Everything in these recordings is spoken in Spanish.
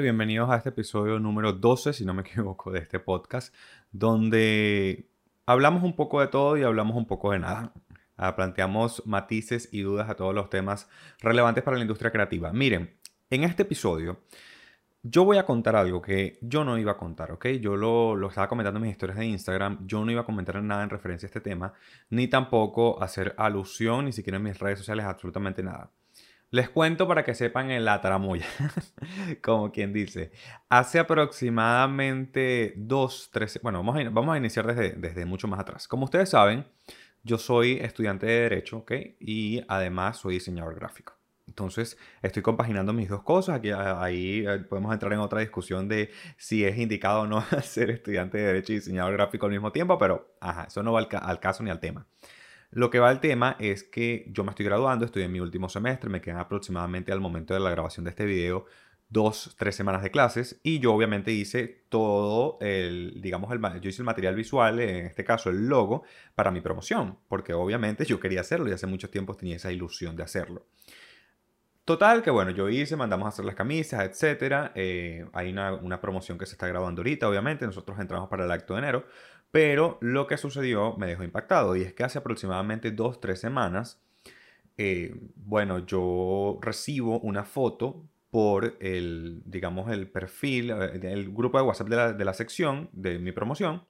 Bienvenidos a este episodio número 12, si no me equivoco, de este podcast, donde hablamos un poco de todo y hablamos un poco de nada. Ah, planteamos matices y dudas a todos los temas relevantes para la industria creativa. Miren, en este episodio yo voy a contar algo que yo no iba a contar, ¿ok? Yo lo, estaba comentando en mis historias de Instagram, yo no iba a comentar nada en referencia a este tema, ni tampoco hacer alusión, ni siquiera en mis redes sociales, absolutamente nada. Les cuento para que sepan en la tramoya, como quien dice. Hace aproximadamente dos, tres, bueno, vamos a, vamos a iniciar desde, desde mucho más atrás. Como ustedes saben, yo soy estudiante de Derecho, ¿ok? Y además soy diseñador gráfico. Entonces, estoy compaginando mis dos cosas. Aquí, ahí eh, podemos entrar en otra discusión de si es indicado o no ser estudiante de Derecho y diseñador gráfico al mismo tiempo, pero eso no va al caso ni al tema. Lo que va al tema es que yo me estoy graduando, estoy en mi último semestre, me quedan aproximadamente al momento de la grabación de este video dos, tres semanas de clases y yo obviamente hice todo el, digamos, el, yo hice el material visual, en este caso el logo, para mi promoción, porque obviamente yo quería hacerlo y hace mucho tiempo tenía esa ilusión de hacerlo. Total, que bueno, yo hice, mandamos a hacer las camisas, etc. Eh, hay una, una, promoción que se está grabando ahorita, obviamente, nosotros entramos para el acto de enero, pero lo que sucedió me dejó impactado y es que hace aproximadamente dos, tres semanas, eh, bueno, yo recibo una foto por el, digamos, el perfil, eh, el grupo de WhatsApp de la, de la sección de mi promoción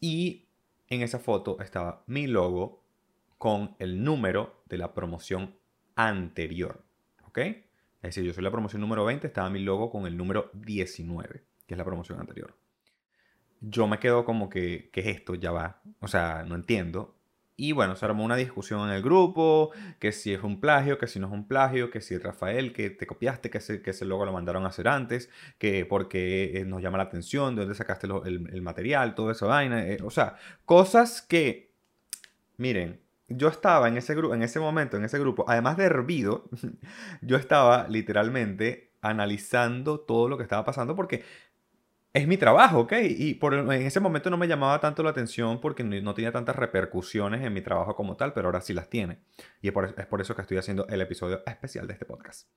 y en esa foto estaba mi logo con el número de la promoción anterior. ¿ok? Es decir, yo soy la promoción número 20, estaba mi logo con el número 19, que es la promoción anterior. Yo me quedo como que, ¿qué es esto? Ya va. O sea, no entiendo. Y bueno, se armó una discusión en el grupo, que si es un plagio, que si no es un plagio, que si Rafael, que te copiaste, que ese, que ese logo lo mandaron a hacer antes, que porque eh, nos llama la atención, de dónde sacaste el, el, material, todo eso vaina. Eh, o sea, cosas que, miren, yo estaba en ese, grupo, en ese momento, en ese grupo, además de hervido, yo estaba literalmente analizando todo lo que estaba pasando porque es mi trabajo, ¿ok? Y por, en ese momento no me llamaba tanto la atención porque no tenía tantas repercusiones en mi trabajo como tal, pero ahora sí las tiene. Y es por, eso que estoy haciendo el episodio especial de este podcast.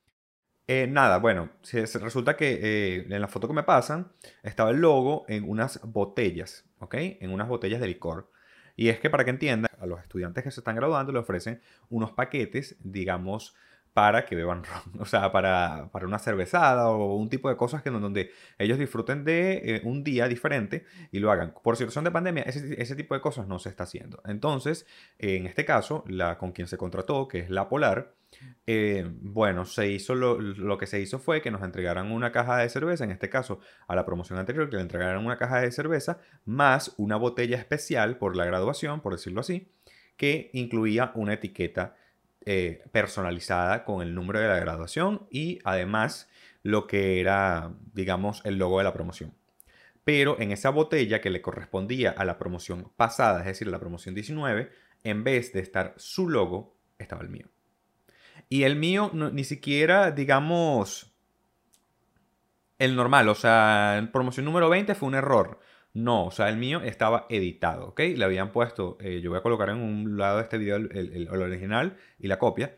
Eh, nada, bueno, resulta que eh, en la foto que me pasan estaba el logo en unas botellas, ¿ok? En unas botellas de licor. Y es que para que entiendan, a los estudiantes que se están graduando le ofrecen unos paquetes, digamos, para que beban o sea, para, para, una cervezada o un tipo de cosas que donde ellos disfruten de eh, un día diferente y lo hagan. Por situación de pandemia, ese, ese, tipo de cosas no se está haciendo. Entonces, en este caso, la con quien se contrató, que es La Polar, eh, bueno, se hizo lo, lo, que se hizo fue que nos entregaran una caja de cerveza, en este caso a la promoción anterior, que le entregaran una caja de cerveza más una botella especial por la graduación, por decirlo así, que incluía una etiqueta eh, personalizada con el número de la graduación y además lo que era, digamos, el logo de la promoción. Pero en esa botella que le correspondía a la promoción pasada, es decir, la promoción 19, en vez de estar su logo, estaba el mío. Y el mío ni siquiera, digamos, el normal. O sea, en promoción número 20 fue un error. No, o sea, el mío estaba editado, ¿ok? Le habían puesto, eh, yo voy a colocar en un lado de este video el, original y la copia.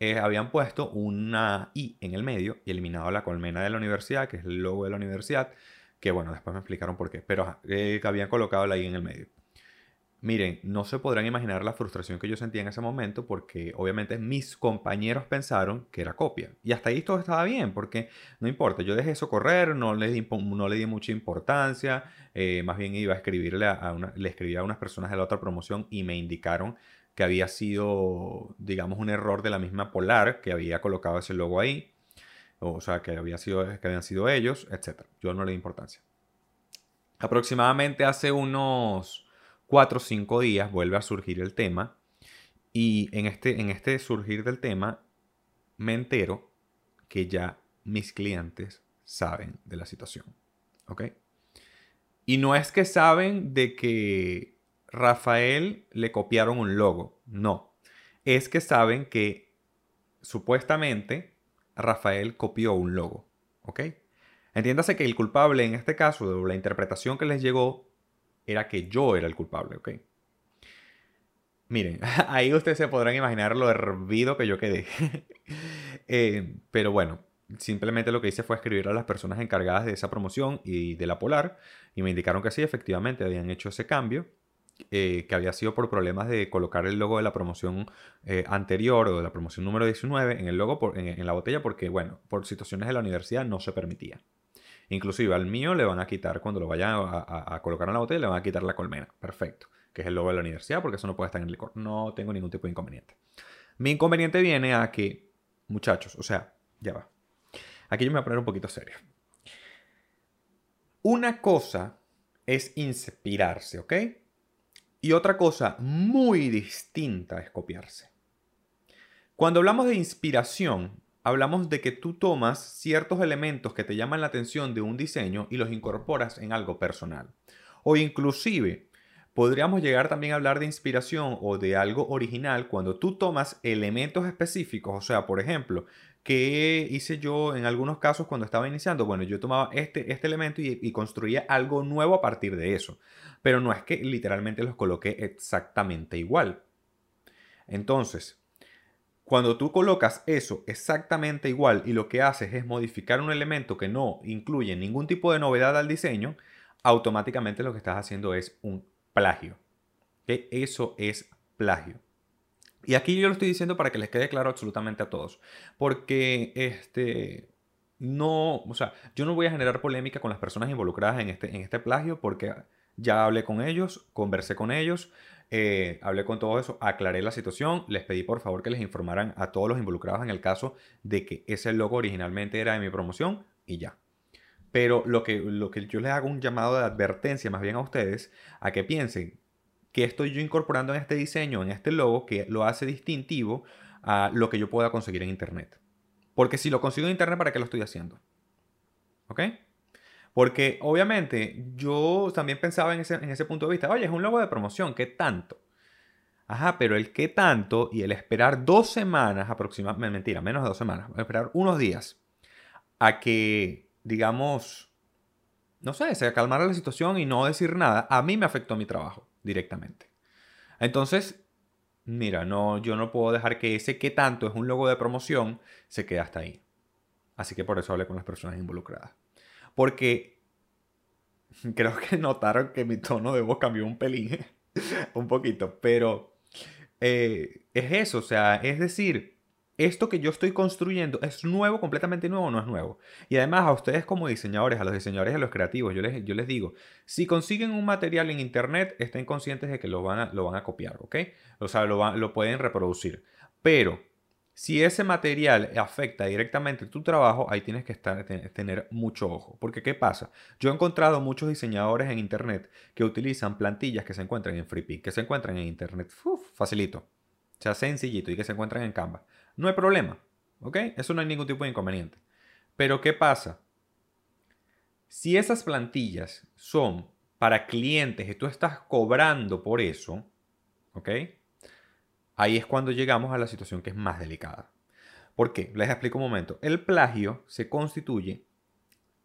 Eh, habían puesto una I en el medio y eliminado la colmena de la universidad, que es el logo de la universidad, que bueno, después me explicaron por qué, pero eh, habían colocado la I en el medio. Miren, no se podrán imaginar la frustración que yo sentía en ese momento porque obviamente mis compañeros pensaron que era copia. Y hasta ahí todo estaba bien porque no importa, yo dejé eso correr, no le di, mucha importancia, eh, más bien iba a escribirle a, una, le escribí a unas personas de la otra promoción y me indicaron que había sido, digamos, un error de la misma Polar que había colocado ese logo ahí, o sea, que, había sido, que habían sido ellos, etc. Yo no le di importancia. Aproximadamente hace unos cuatro o cinco días vuelve a surgir el tema y en este, en este surgir del tema me entero que ya mis clientes saben de la situación. ¿Ok? Y no es que saben de que Rafael le copiaron un logo, no. Es que saben que supuestamente Rafael copió un logo. ¿Ok? Entiéndase que el culpable en este caso, de la interpretación que les llegó, era que yo era el culpable, ¿ok? Miren, ahí ustedes se podrán imaginar lo hervido que yo quedé. Eh, pero bueno, simplemente lo que hice fue escribir a las personas encargadas de esa promoción y de la Polar y me indicaron que sí, efectivamente habían hecho ese cambio. Eh, que había sido por problemas de colocar el logo de la promoción eh, anterior o de la promoción número 19 en el logo, en, la botella, porque, bueno, por situaciones de la universidad no se permitía. Inclusive al mío le van a quitar, cuando lo vayan a, colocar en la botella, le van a quitar la colmena. Perfecto. Que es el logo de la universidad, porque eso no puede estar en el licor. No tengo ningún tipo de inconveniente. Mi inconveniente viene a que, muchachos, o sea, ya va. Aquí yo me voy a poner un poquito serio. Una cosa es inspirarse, ¿ok? Y otra cosa muy distinta es copiarse. Cuando hablamos de inspiración, hablamos de que tú tomas ciertos elementos que te llaman la atención de un diseño y los incorporas en algo personal. O inclusive, podríamos llegar también a hablar de inspiración o de algo original cuando tú tomas elementos específicos. O sea, por ejemplo, ¿Qué hice yo en algunos casos cuando estaba iniciando? Bueno, yo tomaba este, este elemento y, construía algo nuevo a partir de eso. Pero no es que literalmente los coloqué exactamente igual. Entonces, cuando tú colocas eso exactamente igual y lo que haces es modificar un elemento que no incluye ningún tipo de novedad al diseño, automáticamente lo que estás haciendo es un plagio. ¿Okay? Eso es plagio. Y aquí yo lo estoy diciendo para que les quede claro absolutamente a todos. Porque este. No, o sea, yo no voy a generar polémica con las personas involucradas en este, en este plagio porque ya hablé con ellos, conversé con ellos, eh, hablé con todo eso, aclaré la situación, les pedí por favor que les informaran a todos los involucrados en el caso de que ese logo originalmente era de mi promoción y ya. Pero lo que, lo que yo les hago un llamado de advertencia más bien a ustedes, a que piensen que estoy yo incorporando en este diseño, en este logo, que lo hace distintivo a lo que yo pueda conseguir en Internet. Porque si lo consigo en Internet, ¿para qué lo estoy haciendo? ¿Ok? Porque obviamente yo también pensaba en ese, en ese punto de vista, oye, es un logo de promoción, ¿qué tanto? Ajá, pero el qué tanto y el esperar dos semanas aproximadamente, mentira, menos de dos semanas, esperar unos días a que, digamos, no sé, se calmara la situación y no decir nada, a mí me afectó mi trabajo directamente. Entonces, mira, no, yo no puedo dejar que ese que tanto es un logo de promoción se quede hasta ahí. Así que por eso hablé con las personas involucradas. Porque creo que notaron que mi tono de voz cambió un pelín, un poquito, pero eh, es eso, o sea, es decir, esto que yo estoy construyendo es nuevo, completamente nuevo no es nuevo. Y además a ustedes como diseñadores, a los diseñadores y a los creativos, yo les, yo les digo, si consiguen un material en internet, estén conscientes de que lo van a, lo van a copiar, ¿ok? O sea, lo, lo pueden reproducir. Pero si ese material afecta directamente tu trabajo, ahí tienes que estar, tener mucho ojo. Porque ¿qué pasa? Yo he encontrado muchos diseñadores en internet que utilizan plantillas que se encuentran en FreePic, que se encuentran en internet. facilito. O sea, sencillito y que se encuentran en Canva. No hay problema. ¿Ok? Eso no hay ningún tipo de inconveniente. Pero ¿qué pasa? Si esas plantillas son para clientes y tú estás cobrando por eso, ¿ok? Ahí es cuando llegamos a la situación que es más delicada. ¿Por qué? Les explico un momento. El plagio se constituye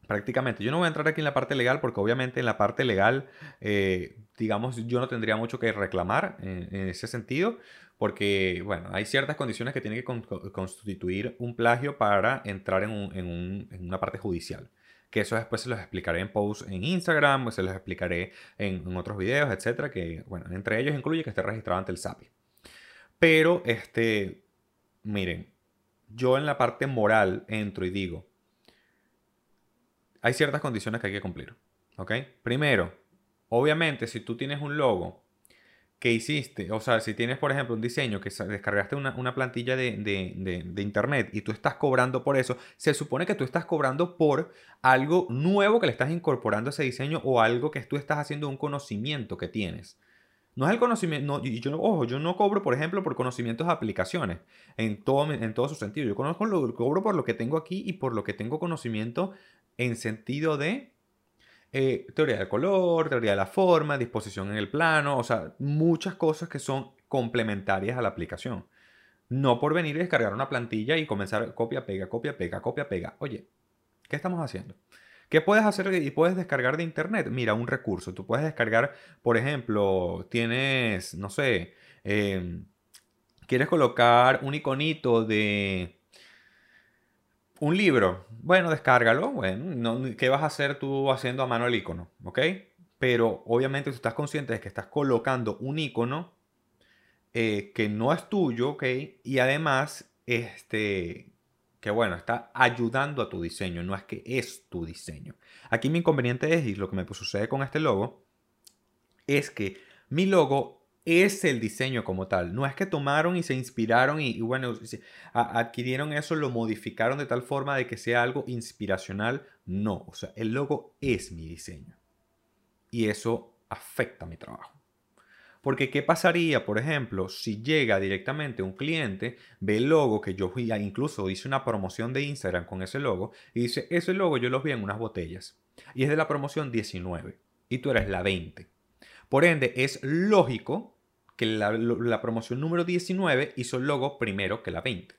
prácticamente. Yo no voy a entrar aquí en la parte legal porque obviamente en la parte legal, eh, digamos, yo no tendría mucho que reclamar en ese sentido, porque, bueno, hay ciertas condiciones que tiene que constituir un plagio para entrar en, una parte judicial. Que eso después se los explicaré en posts en Instagram, se los explicaré en, otros videos, etcétera, que, bueno, entre ellos incluye que esté registrado ante el SAPI. Pero, este, miren, yo en la parte moral entro y digo, hay ciertas condiciones que hay que cumplir, ¿ok? Primero, obviamente, si tú tienes un logo que hiciste, o sea, si tienes, por ejemplo, un diseño que descargaste una, plantilla de, internet y tú estás cobrando por eso, se supone que tú estás cobrando por algo nuevo que le estás incorporando a ese diseño o algo que tú estás haciendo un conocimiento que tienes. No es el conocimiento, no, yo, ojo, yo no cobro, por ejemplo, por conocimientos de aplicaciones, en todo, en todo su sentido. Yo conozco lo, cobro por lo que tengo aquí y por lo que tengo conocimiento en sentido de eh, teoría del color, teoría de la forma, disposición en el plano, o sea, muchas cosas que son complementarias a la aplicación. No por venir y descargar una plantilla y comenzar copia, pega, copia, pega, copia, pega. Oye, ¿qué estamos haciendo? ¿Qué puedes hacer y puedes descargar de internet? Mira, un recurso. Tú puedes descargar, por ejemplo, tienes, no sé, em, quieres colocar un iconito de Un libro, bueno, descárgalo, bueno, ¿qué vas a hacer tú haciendo a mano el icono? ¿Ok? Pero obviamente tú estás consciente de que estás colocando un icono eh, que no es tuyo, ¿ok? Y además, este, que bueno, está ayudando a tu diseño, no es que es tu diseño. Aquí mi inconveniente es, y lo que me sucede con este logo, es que mi logo es el diseño como tal. No es que tomaron y se inspiraron y, bueno, adquirieron eso, lo modificaron de tal forma de que sea algo inspiracional. No, o sea, el logo es mi diseño. Y eso afecta mi trabajo. Porque ¿qué pasaría, por ejemplo, si llega directamente un cliente, ve el logo que yo incluso hice una promoción de Instagram con ese logo y dice, ese logo yo lo vi en unas botellas y es de la promoción 19 y tú eres la 20. Por ende, es lógico que la, la promoción número 19 hizo el logo primero que la 20.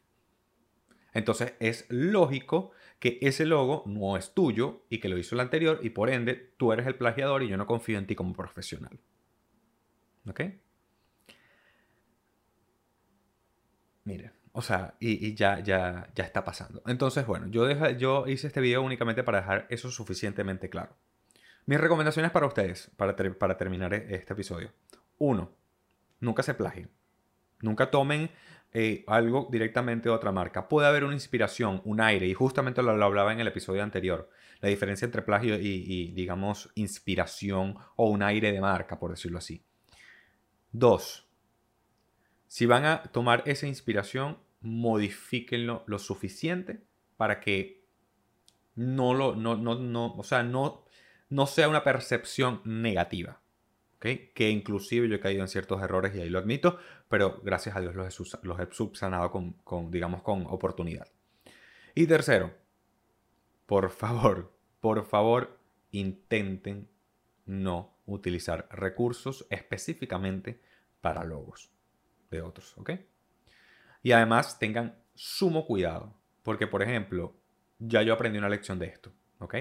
Entonces es lógico que ese logo no es tuyo y que lo hizo el anterior y por ende tú eres el plagiador y yo no confío en ti como profesional. ¿Ok? Mire, o sea, y, ya, ya, ya está pasando. Entonces, bueno, yo, yo hice este video únicamente para dejar eso suficientemente claro. Mis recomendaciones para ustedes, para, para terminar este episodio. Uno, nunca se plagien. Nunca tomen eh, algo directamente de otra marca. Puede haber una inspiración, un aire, y justamente lo, hablaba en el episodio anterior. La diferencia entre plagio y, digamos, inspiración o un aire de marca, por decirlo así. Dos, si van a tomar esa inspiración, modifíquenlo lo suficiente para que no lo, no, no, no, o sea, no, no sea una percepción negativa. Que inclusive yo he caído en ciertos errores y ahí lo admito, pero gracias a Dios los he, los he subsanado con, con, digamos, con oportunidad. Y tercero, por favor, por favor, intenten no utilizar recursos específicamente para logos de otros, ¿ok? Y además tengan sumo cuidado, porque por ejemplo, ya yo aprendí una lección de esto, ¿ok?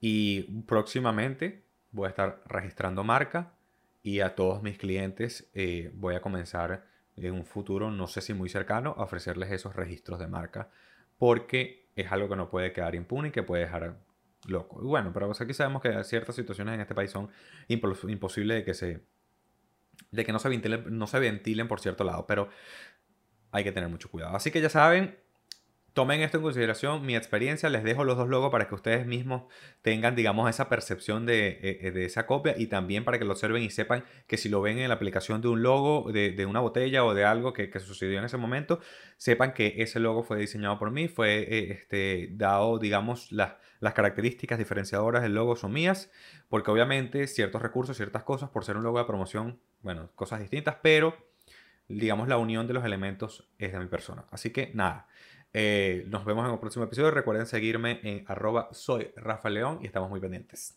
Y próximamente voy a estar registrando marca y a todos mis clientes eh, voy a comenzar en un futuro, no sé si muy cercano, a ofrecerles esos registros de marca, porque es algo que no puede quedar impune y que puede dejar loco. Y bueno, pero aquí sabemos que ciertas situaciones en este país son imposibles de que se de que no se ventilen, no se ventilen por cierto lado, pero hay que tener mucho cuidado. Así que ya saben, tomen esto en consideración, mi experiencia, les dejo los dos logos para que ustedes mismos tengan, digamos, esa percepción de, eh, eh, esa copia y también para que lo observen y sepan que si lo ven en la aplicación de un logo, de, una botella o de algo que, sucedió en ese momento, sepan que ese logo fue diseñado por mí, fue eh, este, dado, digamos, las, las características diferenciadoras del logo son mías, porque obviamente ciertos recursos, ciertas cosas, por ser un logo de promoción, bueno, cosas distintas, pero digamos la unión de los elementos es de mi persona. Así que nada. Eh, nos vemos en el próximo episodio. Recuerden seguirme en arroba soy Rafa León y estamos muy pendientes.